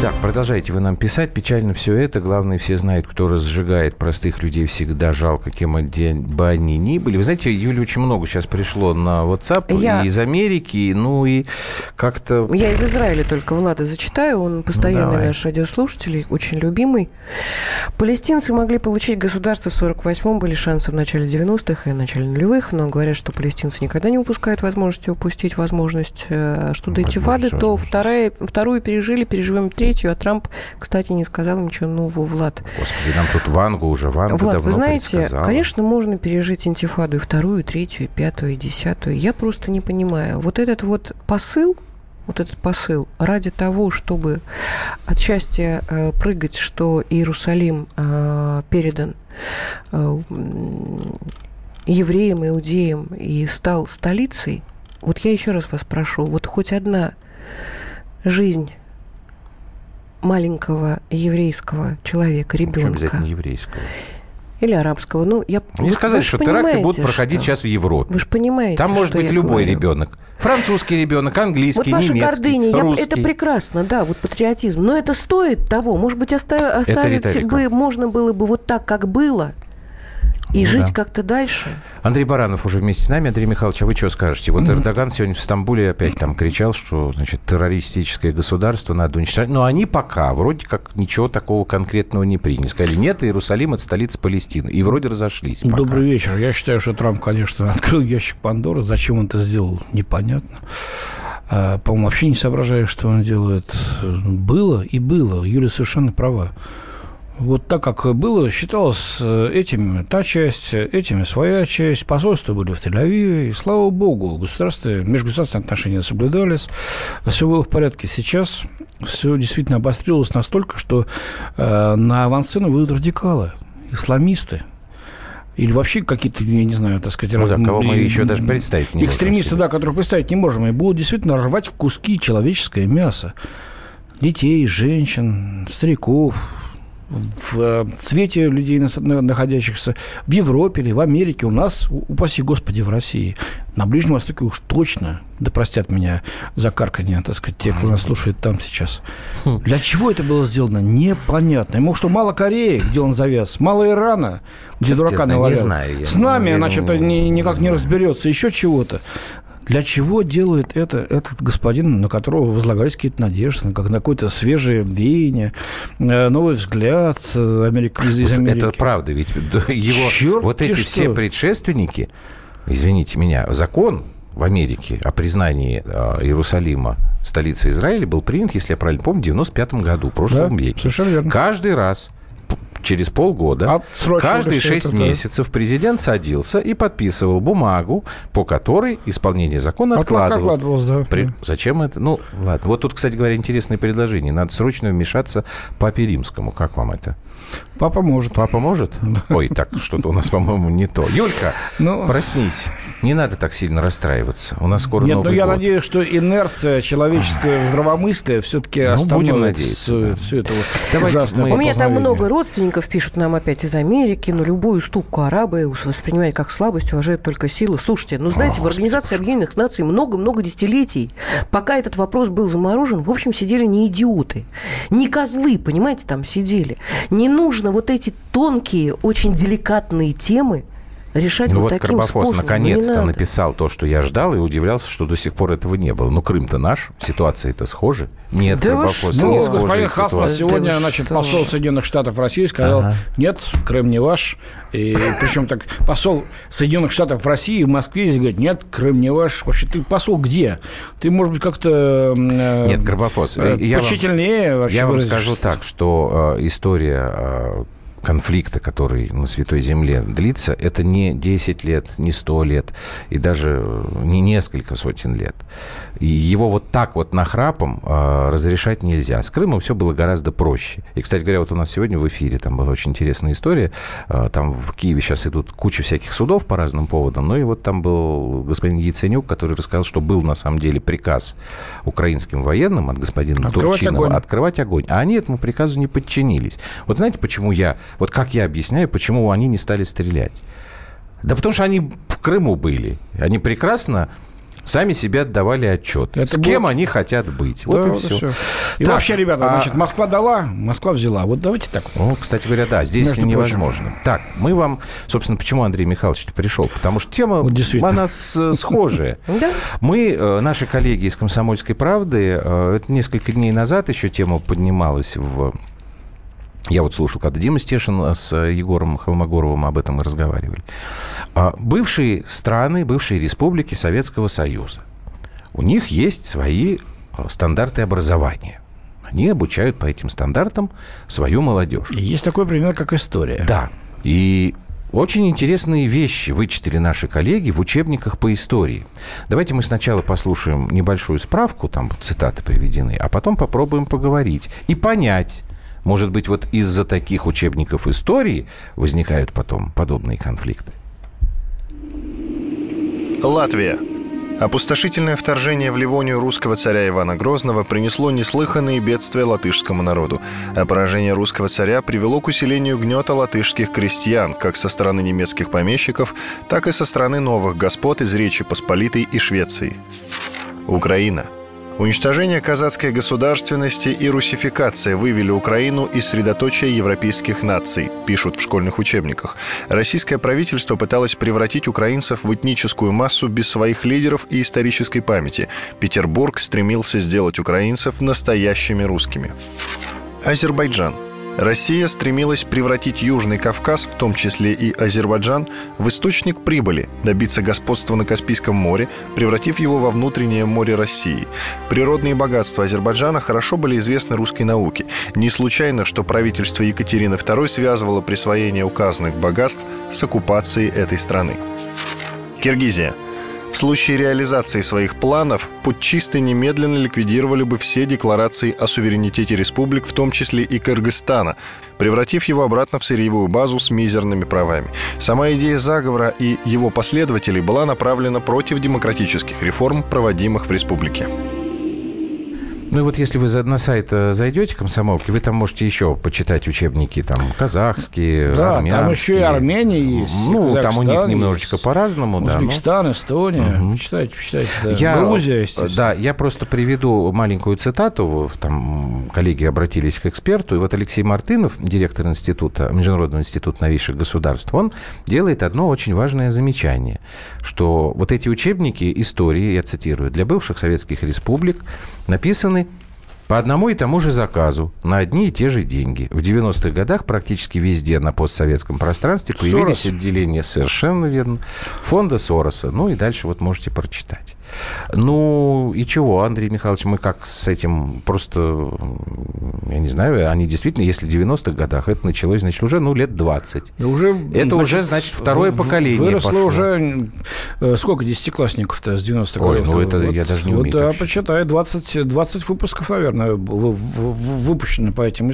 Так, продолжайте вы нам писать. Печально все это. Главное, все знают, кто разжигает простых людей всегда. Жалко, кем бы они ни были. Вы знаете, Юля, очень много сейчас пришло на WhatsApp Я... и из Америки, ну и как-то... Я из Израиля только Влада зачитаю. Он постоянный Давай. наш радиослушатель, очень любимый. Палестинцы могли получить государство в 48-м, были шансы в начале 90-х и в начале нулевых, но говорят, что палестинцы никогда не упускают возможности упустить возможность, э, что до интифады, то вторая, вторую пережили, переживем третью, а Трамп, кстати, не сказал ничего нового, Влад. Господи, нам тут Вангу уже, Ванга Влад, давно вы знаете, предсказала. конечно, можно пережить интифаду и вторую, и третью, и пятую, и десятую. Я просто не понимаю. Вот этот вот посыл, вот этот посыл ради того, чтобы от счастья э, прыгать, что Иерусалим э, передан э, евреям, иудеям и стал столицей, вот я еще раз вас прошу, вот хоть одна жизнь маленького еврейского человека, ребенка обязательно еврейского. или арабского. Ну, я Не вы- сказать, вы что теракты будут проходить что- сейчас в Европе. Вы же понимаете, Там может быть любой говорю. ребенок. Французский ребенок, Вот английский, ваша немецкий, гордыня, я- русский. это прекрасно, да, вот патриотизм. Но это стоит того. Может быть, оста- оставить бы, можно было бы вот так, как было, и Ну жить да. как-то дальше. Андрей Баранов уже вместе с нами. Андрей Михайлович, а вы что скажете? Вот Эрдоган сегодня в Стамбуле опять там кричал, что, значит, террористическое государство надо уничтожать. Но они пока вроде как ничего такого конкретного не приняли. Сказали, нет, Иерусалим – это столица Палестины. И вроде разошлись пока. Добрый вечер. Я считаю, что Трамп, конечно, открыл ящик Пандоры. Зачем он это сделал, непонятно. А, По-моему, вообще не соображаю, что он делает. Было и было. Юля совершенно права. Вот так, как было, считалось э, этим та часть, этими своя часть. Посольства были в Тель-Авиве. И, слава богу, государства, межгосударственные отношения соблюдались. Все было в порядке. Сейчас все действительно обострилось настолько, что э, на авансцену выйдут радикалы, исламисты. Или вообще какие-то, я не знаю, так сказать... Ну да, кого мы и- еще даже представить не можем Экстремисты, себе. да, которых представить не можем. И будут действительно рвать в куски человеческое мясо. Детей, женщин, стариков, в э, цвете людей, нас- на- находящихся в Европе или в Америке, у нас, упаси Господи, в России. На Ближнем Востоке уж точно, да простят меня за карканье, так сказать, те, кто нас слушает там сейчас. Для чего это было сделано, непонятно. Ему что, мало Кореи, где он завяз, мало Ирана, где дурака навалял. С нами, значит, никак не разберется, еще чего-то. Для чего делает это этот господин, на которого возлагались какие-то надежды, как на какое-то свежее веяние, э, новый взгляд э, Америк- из, Вот Америки? Это правда, ведь его Чёрт вот эти что. все предшественники, извините меня, закон в Америке о признании э, Иерусалима столицей Израиля был принят, если я правильно помню, в 95 году, в прошлом Да, веке. совершенно верно. Каждый раз через полгода, Отсрочка каждые это, шесть да. месяцев президент садился и подписывал бумагу, по которой исполнение закона откладывалось. откладывалось, да. При- Да. Зачем это? Ну, ладно. Вот тут, кстати говоря, интересное предложение. Надо срочно вмешаться папе римскому. Как вам это? Папа может. Папа может? Ой, так, что-то у нас, по-моему, не то. Юлька, Ну, проснись. Не надо так сильно расстраиваться. У нас скоро нет, ну Новый я год. надеюсь, что инерция человеческого здравомыслия все-таки Ну, будем надеяться, да. всё это вот Давайте ужасное мы- У меня там много родственников пишут нам опять из Америки, но любую ступку арабы воспринимают как слабость, уважают только силу. Слушайте, ну знаете, в Организации Объединенных Наций много-много десятилетий, пока этот вопрос был заморожен, в общем, сидели не идиоты, не козлы, понимаете, там сидели. Не нужно вот эти тонкие, очень деликатные темы решать Ну вот вот таким Карбофос способом. Ну, не наконец-то написал то, что я ждал, и удивлялся, что до сих пор этого не было. Ну, Крым-то наш, ситуация-то схожа. Нет, Да Карбофос, что? не Ну, схожая господин Хасман ситуация. сегодня, значит, что? посол Соединенных Штатов в России сказал, Ага. нет, Крым не ваш. И причем так посол Соединенных Штатов в России в Москве говорит, нет, Крым не ваш. Вообще ты посол где? Ты, может быть, как-то... э, Нет, Карбофос, э, я вам- Я вам скажу так, что э, история э, конфликта, который на Святой Земле длится, это не 10 лет, не 100 лет, и даже э, не несколько сотен лет. И его вот так вот нахрапом э, разрешать нельзя. С Крымом все было гораздо проще. И, кстати говоря, вот у нас сегодня в эфире там была очень интересная история. Э, там в Киеве сейчас идут куча всяких судов по разным поводам. Ну и вот там был господин Яценюк, который рассказал, что был на самом деле приказ украинским военным от господина Открывать Турчинова огонь. открывать огонь. А они этому приказу не подчинились. Вот знаете, почему я, вот как я объясняю, почему они не стали стрелять? Да потому что они в Крыму были. Они прекрасно сами себе отдавали отчет. Это С будет... кем они хотят быть. Вот да, и все. все. И так, вообще, ребята, а... значит, Москва дала, Москва взяла. Вот давайте так. Ну, кстати говоря, да, здесь Между невозможно. Прочим. Так, мы вам, собственно, почему Андрей Михайлович пришел? Потому что тема, вот она схожая. Мы, э, наши коллеги из «Комсомольской правды», э, это несколько дней назад еще тема поднималась в я вот слушал, когда Дима Стешин с Егором Холмогоровым об этом и разговаривали. А бывшие страны, бывшие республики Советского Союза, у них есть свои а, стандарты образования. Они обучают по этим стандартам свою молодежь. И есть такой пример, как история. Да. И очень интересные вещи вычитали наши коллеги в учебниках по истории. Давайте мы сначала послушаем небольшую справку, там цитаты приведены, а потом попробуем поговорить и понять, может быть, вот из-за таких учебников истории возникают потом подобные конфликты? Латвия. Опустошительное вторжение в Ливонию русского царя Ивана Грозного принесло неслыханные бедствия латышскому народу, а поражение русского царя привело к усилению гнета латышских крестьян как со стороны немецких помещиков, так и со стороны новых господ из Речи Посполитой и Швеции. Украина – Уничтожение казацкой государственности и русификация вывели Украину из средоточия европейских наций, пишут в школьных учебниках. Российское правительство пыталось превратить украинцев в этническую массу без своих лидеров и исторической памяти. Петербург стремился сделать украинцев настоящими русскими. Азербайджан – Россия стремилась превратить Южный Кавказ, в том числе и Азербайджан, в источник прибыли, добиться господства на Каспийском море, превратив его во внутреннее море России. Природные богатства Азербайджана хорошо были известны русской науке. Не случайно, что правительство Екатерины II связывало присвоение указанных богатств с оккупацией этой страны. Киргизия – в случае реализации своих планов путчисты немедленно ликвидировали бы все декларации о суверенитете республик, в том числе и Кыргызстана, превратив его обратно в сырьевую базу с мизерными правами. Сама идея заговора и его последователей была направлена против демократических реформ, проводимых в республике. Ну вот если вы на сайт э, зайдете комсомолки, вы там можете еще почитать учебники там казахские, да, армянские. там еще и Армения есть. Ну, там у них немножечко есть. по-разному, Узбекистан, да. Эстония. Угу. Читайте, почитайте. Да. Я, Грузия, естественно. Да, я просто приведу маленькую цитату. Там коллеги обратились к эксперту. И вот Алексей Мартынов, директор института, Международного института новейших государств, он делает одно очень важное замечание, что вот эти учебники истории, я цитирую, для бывших советских республик написаны по одному и тому же заказу на одни и те же деньги. В 90-х годах практически везде на постсоветском пространстве появились Сорос. отделения, совершенно верно, фонда Сороса. Ну и дальше вот можете прочитать. Ну и чего, Андрей Михайлович, мы как с этим просто, я не знаю, они действительно, если в 90-х годах это началось, значит, уже, ну, лет 20. Да уже, это значит, уже, значит, второе поколение Выросло пошло. уже, э, сколько десятиклассников-то с 90-х годов? Ой, ну это вот, я даже не умею. Вот, да, почитай, 20, 20 выпусков, наверное, выпущено по этим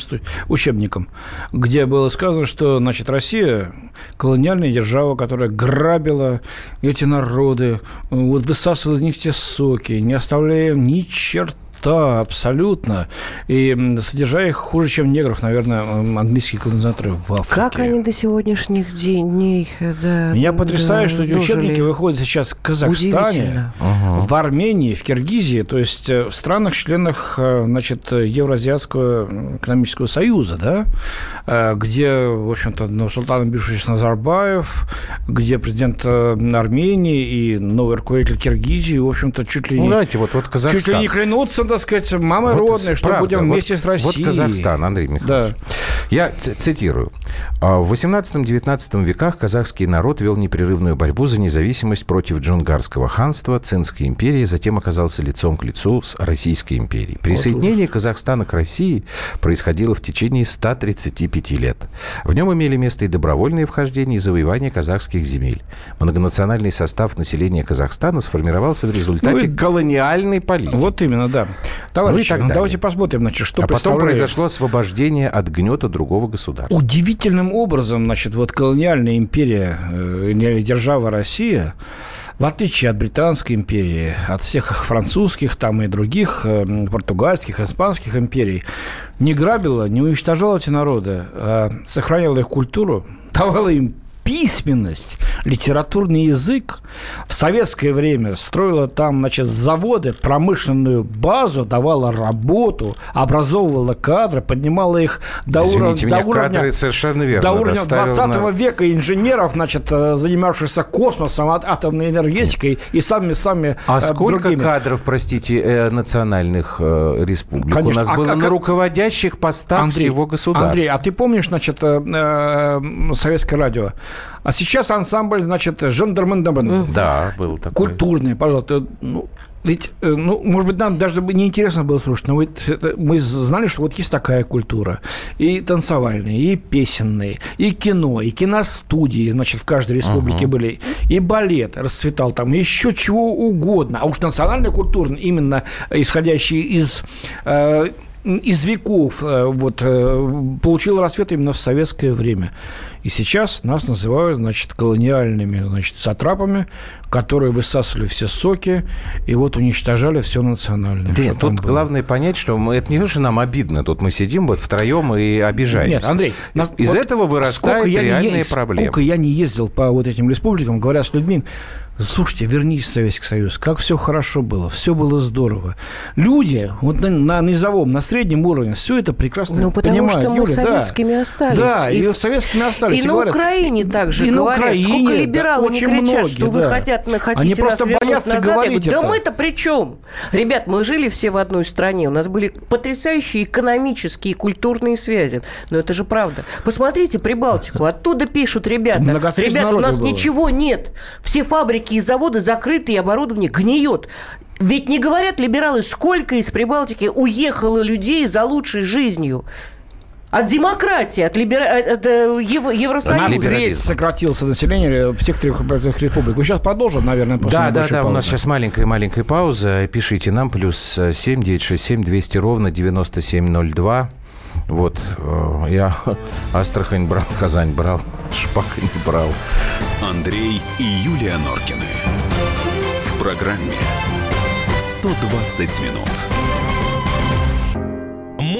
учебникам, где было сказано, что, значит, Россия колониальная держава, которая грабила эти народы, вот высасывала из них те соки, не оставляя ни черта да, абсолютно. И содержа их хуже, чем негров, наверное, английские колонизаторы в Африке. Как они до сегодняшних дней э, да, Меня потрясает, да, что эти учебники выходят сейчас в Казахстане, в Армении, в Киргизии, то есть э, в странах-членах э, значит, Евразиатского экономического союза, да, где, в общем-то, ну, Султан Бишевич Назарбаев, где президент Армении и новый руководитель Киргизии, в общем-то, чуть ли не... Ну, знаете, вот, вот Казахстан. Чуть ли не клянутся так сказать, мамой вот родной, что правда, будем вместе вот, с Россией. Вот Казахстан, Андрей Михайлович. Да. Я цитирую. «А в 18-19 веках казахский народ вел непрерывную борьбу за независимость против джунгарского ханства, Цинской империи, затем оказался лицом к лицу с Российской империей. Присоединение Казахстана к России происходило в течение 135 лет. В нем имели место и добровольные вхождения, и завоевания казахских земель. Многонациональный состав населения Казахстана сформировался в результате ну, и... колониальной политики. Вот именно, да. Товарищи, ну, давайте посмотрим, значит, что А потом произошло освобождение от гнета другого государства. Удивительным образом, значит, вот колониальная империя, э, держава Россия, в отличие от Британской империи, от всех французских там и других, э, португальских, испанских империй, не грабила, не уничтожала эти народы, а сохраняла их культуру, давала им письменность, литературный язык в советское время строила там, значит, заводы, промышленную базу, давала работу, образовывала кадры, поднимала их до, Извините уров... меня, до уровня... кадры совершенно верно. До уровня доставил 20 на- века инженеров, значит, э, занимавшихся космосом, ат- атомной энергетикой и самыми-самыми А э, сколько другими. кадров, простите, э, национальных республик Конечно. у нас А было как- на руководящих постах всего государства? Андрей, а ты помнишь, значит, советское радио? А сейчас ансамбль, значит, жандармен Да, был такой. Культурный, пожалуйста. Ну, ведь, э, ну, может быть, нам даже бы неинтересно было слушать, но вот это- мы знали, что вот есть такая культура. И танцевальная, и песенные, и кино, и киностудии, значит, в каждой республике были. И балет расцветал там, еще чего угодно. А уж национальная культура, именно исходящая из э, из веков э, вот, э, получил рассвет именно в советское время. И сейчас нас называют, значит, колониальными, значит, сатрапами, которые высасывали все соки и вот уничтожали все национальное. Нет, что там тут было. главное понять, что мы, это не то, что нам обидно. Тут мы сидим вот втроем и обижаемся. Нет, Андрей, нас- Из вот этого вырастают сколько я не реальные е- проблемы. Сколько я не ездил по вот этим республикам, говоря с людьми, слушайте, вернись в Советский Союз, как все хорошо было, все было здорово. Люди вот на, на низовом, на среднем уровне все это прекрасно Ну, потому понимают. что мы Юля, да. советскими остались. Да, и, И- советскими остались. И на говорят, Украине также и на говорят, Украине, сколько да, либералы не очень кричат, многие, что вы да. хотят, на- хотите Они нас просто вернуть боятся назад. Говорить говорю, да это. мы-то при чем? Ребят, мы жили все в одной стране, у нас были потрясающие экономические и культурные связи. Но это же правда. Посмотрите Прибалтику, оттуда пишут ребята. Ребята, у нас было. ничего нет. Все фабрики и заводы закрыты, и оборудование гниет. Ведь не говорят либералы, сколько из Прибалтики уехало людей за лучшей жизнью. От демократии, от, либера... от э, Ев- Евросоюза. Либерализм. Треть сократился население в всех трех республик. Мы сейчас продолжим, наверное, после Да, да, да, у нас паузы. сейчас маленькая-маленькая пауза. Пишите нам, плюс 7 967 200 ровно 9702. Вот, э, я Астрахань брал, Казань брал, Шпак не брал. Андрей и Юлия Норкины. В программе 120 минут.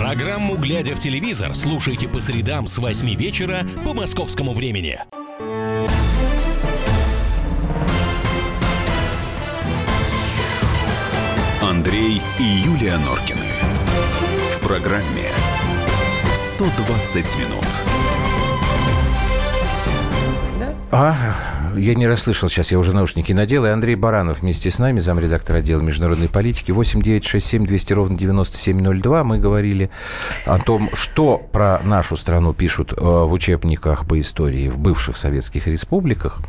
Программу «Глядя в телевизор» слушайте по средам с 8 вечера по московскому времени. Андрей и Юлия Норкины. В программе 120 минут. А, я не расслышал сейчас, я уже наушники надел. И Андрей Баранов вместе с нами, замредактор отдела международной политики. 8 9 6 7 200 ровно 9702. Мы говорили о том, что про нашу страну пишут э, в учебниках по истории в бывших советских республиках.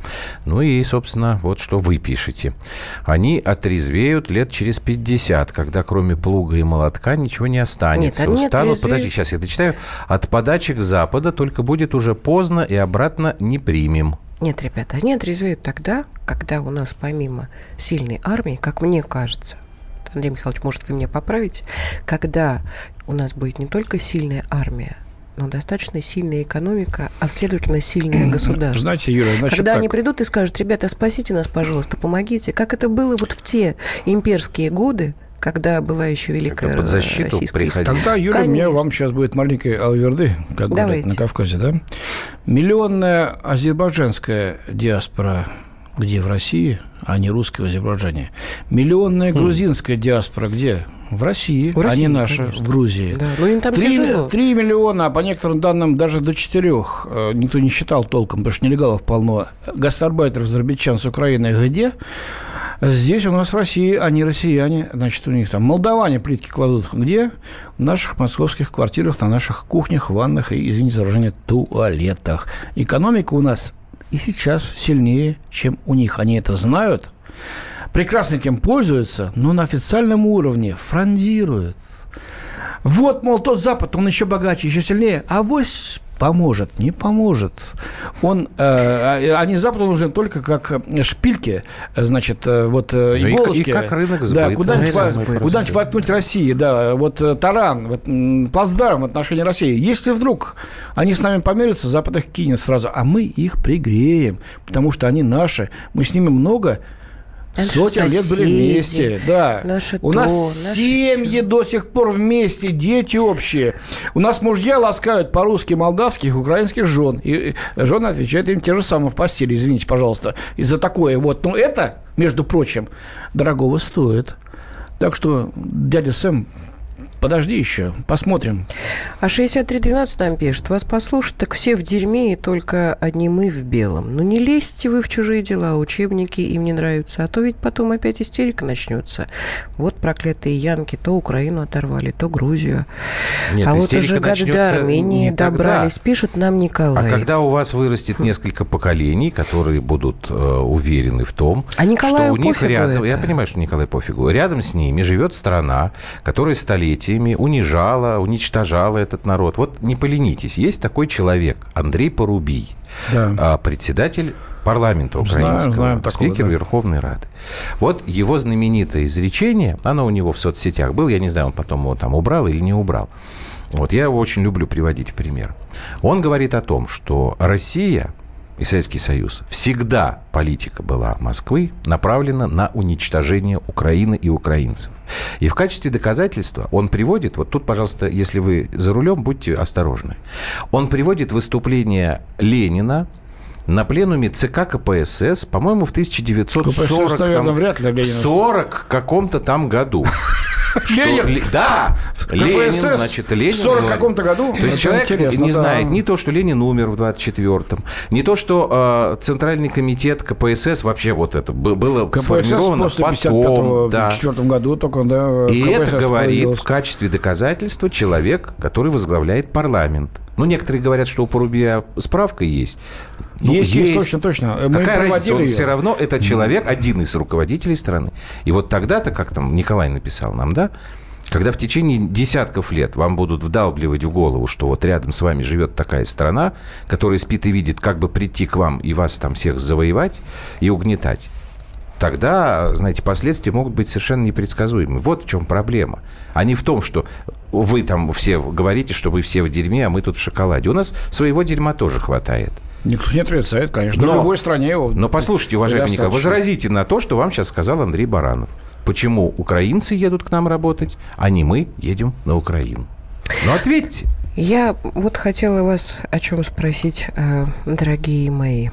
Ну и, собственно, вот что вы пишете. Они отрезвеют лет через 50, когда кроме плуга и молотка ничего не останется. Нет, они Устанут, отрезвеют- подожди, сейчас я дочитаю. От подачек Запада только будет уже поздно и обратно не примем. Нет, ребята, они отрезвеют тогда, когда у нас помимо сильной армии, как мне кажется, Андрей Михайлович, может, вы меня поправите, когда у нас будет не только сильная армия, но достаточно сильная экономика, а следовательно сильное государство. Знаете, Юля, значит Когда так. они придут и скажут, ребята, спасите нас, пожалуйста, помогите, как это было вот в те имперские годы, когда была еще великая Когда под защиту Российская приходили. Тогда, Юля, у меня Конечно. вам сейчас будет маленькой алверды, как говорят Давайте. на Кавказе, да? Миллионная азербайджанская диаспора где в России, а не русская в Азербайджане. Миллионная грузинская диаспора где? В России, Хм. В России, а не наша, конечно. в Грузии. Да, ну им там Три, тяжело. три миллиона, а по некоторым данным даже до четырех. Э, Никто не считал толком, потому что нелегалов полно. Гастарбайтеров, азербайджан с Украины где? Здесь у нас в России, они россияне, значит, у них там молдаване плитки кладут где? В наших московских квартирах, на наших кухнях, ваннах и, извините за выражение, туалетах. Экономика у нас и сейчас сильнее, чем у них. Они это знают, прекрасно этим пользуются, но на официальном уровне фрондируют. Вот, мол, тот Запад, он еще богаче, еще сильнее. А вось поможет, не поможет. Он, э, они Западу нужны только как шпильки, значит, э, вот э, Ну и иголочки. к- и как рынок Да, сбыта. куда-нибудь, Рынок во- куда-нибудь воткнуть России, да, вот э, таран, вот, плацдарм в отношении России. Если вдруг они с нами померятся, Запад их кинет сразу, а мы их пригреем, потому что они наши. Мы с ними много Сотен лет были соседи, вместе. Да. У нас наши семьи до сих пор вместе, дети общие. У нас мужья ласкают по-русски молдавских, украинских жен. И жены отвечают им те же самые в постели, извините, пожалуйста, из-за такое. Вот. Но это, между прочим, дорогого стоит. Так что, дядя Сэм, подожди еще, посмотрим. А 6312 нам пишет, вас послушать, так все в дерьме и только одни мы в белом. Ну не лезьте вы в чужие дела, учебники им не нравятся, а то ведь потом опять истерика начнется. Вот проклятые янки то Украину оторвали, то Грузию. Нет, а вот уже начнется до Армении не тогда. добрались, пишет нам А Николай. когда у вас вырастет несколько поколений, которые будут э, уверены в том, А Николаю что у них рядом, я это. понимаю, что Николай пофигу, рядом с ними живет страна, которая столетиями унижала, уничтожала этот народ. Вот не поленитесь, есть такой человек, Андрей Порубий, Да. а, председатель парламента Знаю, украинского, знаем такого, спикер да. Верховной Рады. Вот его знаменитое изречение, оно у него в соцсетях было, я не знаю, он потом его там убрал или не убрал. Вот я его очень люблю приводить в пример. Он говорит о том, что Россия и Советский Союз всегда политика была Москвы направлена на уничтожение Украины и украинцев. И в качестве доказательства он приводит, вот тут, пожалуйста, если вы за рулем, будьте осторожны. Он приводит выступление Ленина на пленуме ЦК КПСС, по-моему, в 1940 КПСС, наверное, там, вряд ли в Ленин. 40 каком-то там году. Что Ленин? Ле- Да, Ленин, КПСС значит, Ленин. в 40 говорит. каком-то году? То есть человек не да. знает ни то, что Ленин умер в 24-м, не то, что э, Центральный комитет КПСС вообще вот это было КПСС сформировано после потом. 55 да. четвертом году только, да, И КПСС это говорит в качестве доказательства человек, который возглавляет парламент. Ну, некоторые говорят, что у Порубия справка есть. Ну, есть, есть, точно, точно. Мы Какая разница? Он ее. все равно, это человек, один из руководителей страны. И вот тогда-то, как там Николай написал нам, да, когда в течение десятков лет вам будут вдалбливать в голову, что вот рядом с вами живет такая страна, которая спит и видит, как бы прийти к вам и вас там всех завоевать и угнетать, тогда, знаете, последствия могут быть совершенно непредсказуемы. Вот в чем проблема. А не в том, что вы там все говорите, что вы все в дерьме, а мы тут в шоколаде. У нас своего дерьма тоже хватает. Никто не отрицает, конечно. Но- в любой стране его Но послушайте, уважаемый Николай, возразите на то, что вам сейчас сказал Андрей Баранов. Почему украинцы едут к нам работать, а не мы едем на Украину? Ну, ответьте. Я вот хотела вас о чем спросить, э, дорогие мои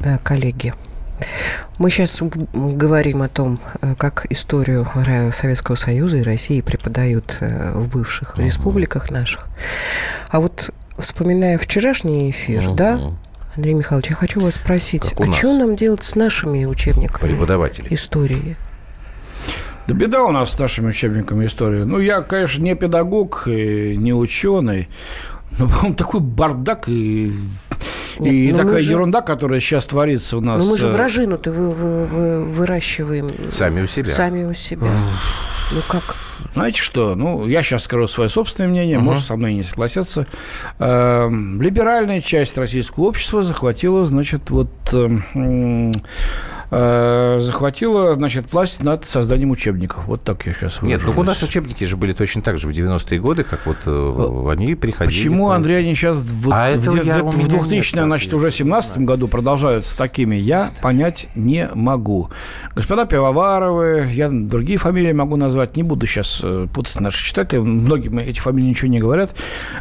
э, коллеги. Мы сейчас говорим о том, э, как историю Советского Союза и России преподают э, в бывших республиках наших. А вот вспоминая вчерашний эфир, да, Мгм. Андрей Михайлович, я хочу вас спросить, а нас. что нам делать с нашими учебниками Преподаватели. истории? Да беда у нас с нашими учебниками истории. Ну, я, конечно, не педагог, и не ученый, но, по-моему, такой бардак и, Нет, и ну такая же- ерунда, которая сейчас творится у нас. Ну мы же э, вражину-то вы, вы- вы- выращиваем Сами у себя. сами у себя. Ну как? Знаете что? Ну, я сейчас скажу свое собственное мнение, может, со мной не согласятся. Эм, Либеральная часть российского общества захватила, значит, вот эм, э, захватила, значит, власть над созданием учебников. Вот так я сейчас Нет, ну у нас выражусь. учебники же были точно так же в 90-е годы, как вот э, они приходили. Почему, по- Андрей, они сейчас в, А в, я- у в меня 2000 нет значит, уже 17 году продолжаются такими, я понять не могу. Господа Пивоваровы, я другие фамилии могу назвать, не буду сейчас э, путать наших читателей, многим эти фамилии ничего не говорят,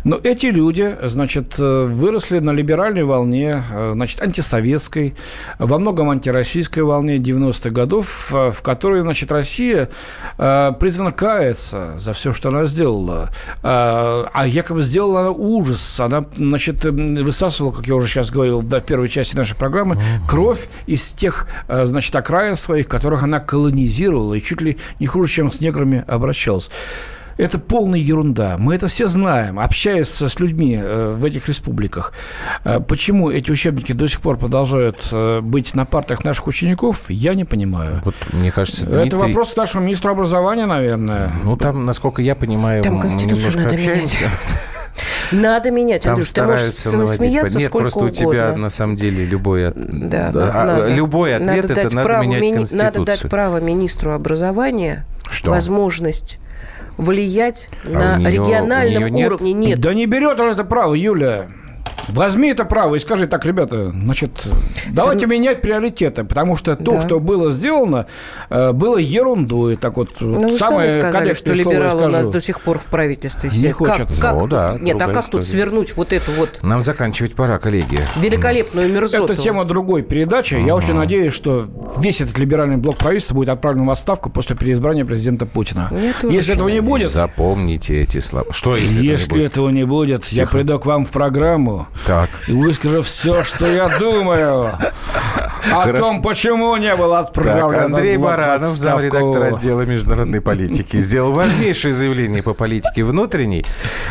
но эти люди, значит, э, выросли на либеральной волне, э, значит, антисоветской, во многом антироссийской волне 90-х годов, э, в которой, значит, Россия э, призвана каяться за все, что она сделала. А а якобы сделала она ужас. Она, значит, высасывала, как я уже сейчас говорил, да, в первой части нашей программы, кровь из тех, значит, окраин своих, которых она колонизировала и чуть ли не хуже, чем с неграми обращалась. Это полная ерунда. Мы это все знаем, общаясь с людьми э, в этих республиках. Э, Почему эти учебники до сих пор продолжают э, быть на партах наших учеников, я не понимаю. Вот, мне кажется, Это Дмитрий- вопрос к нашему министру образования, наверное. Ну, там, насколько я понимаю, Там немножко надо общаемся. Надо менять. Там Андрюш, ты можешь стараются наводить. Нет, сколько просто у тебя угодно. на самом деле любой, от- Да, да, а, надо. любой ответ надо это надо право менять мини- конституцию. Надо дать право министру образования Что? возможность влиять А на у региональном нет? уровне. Нет. Да не берет он это право, Юля. Возьми это право и скажи так, ребята, значит, давайте менять приоритеты, потому что то, Да. что было сделано, э, было ерундой. Так вот, Ну, вот вы самое сами сказали, что либералы у нас скажу. до сих пор в правительстве Не сидят. хочет. Как, как- Ну да, Нет, а как тут история. свернуть вот эту вот Нам заканчивать пора, коллеги. великолепную мерзоту? Это тема другой передачи. Я очень надеюсь, что весь этот либеральный блок правительства будет отправлен в отставку после переизбрания президента Путина. Тоже Если этого не будет, Запомните эти слова. Что если, если это не будет? этого не будет, я приду к вам в программу Так. и выскажу все, что я думаю о том, почему не был Так, отправлен Андрей Баранов, замредактор отдела международной политики, сделал важнейшее заявление по политике внутренней.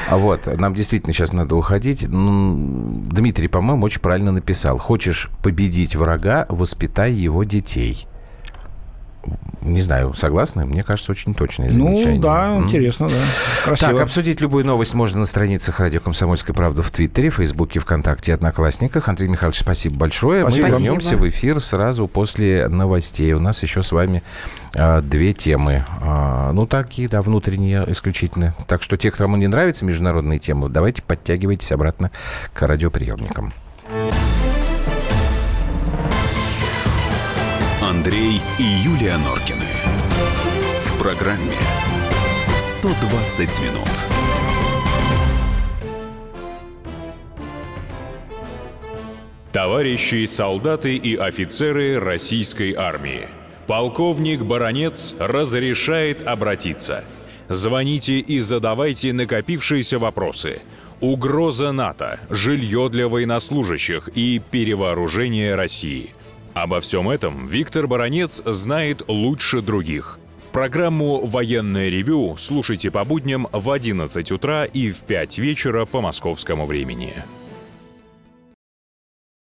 А вот, нам действительно сейчас надо уходить. Дмитрий, по-моему, очень правильно написал. Хочешь победить врага, воспитай его детей. Не знаю, согласны? Мне кажется, очень точное замечание. Ну, да, М. интересно, да. Красиво. Так, обсудить любую новость можно на страницах «Радио Комсомольская правда» в Твиттере, Фейсбуке, ВКонтакте и Одноклассниках. Андрей Михайлович, спасибо большое. Спасибо. Мы вернемся Спасибо. в эфир сразу после новостей. У нас еще с вами а, две темы. А, ну, такие, да, внутренние исключительно. Так что те, кому не нравятся международные темы, давайте подтягивайтесь обратно к радиоприемникам. Андрей и Юлия Норкины. В программе 120 минут. Товарищи солдаты и офицеры российской армии. Полковник Баронец разрешает обратиться. Звоните и задавайте накопившиеся вопросы. Угроза НАТО, жилье для военнослужащих и перевооружение России. Обо всем этом Виктор Баронец знает лучше других. Программу «Военное ревю» слушайте по будням в 11 утра и в 5 вечера по московскому времени.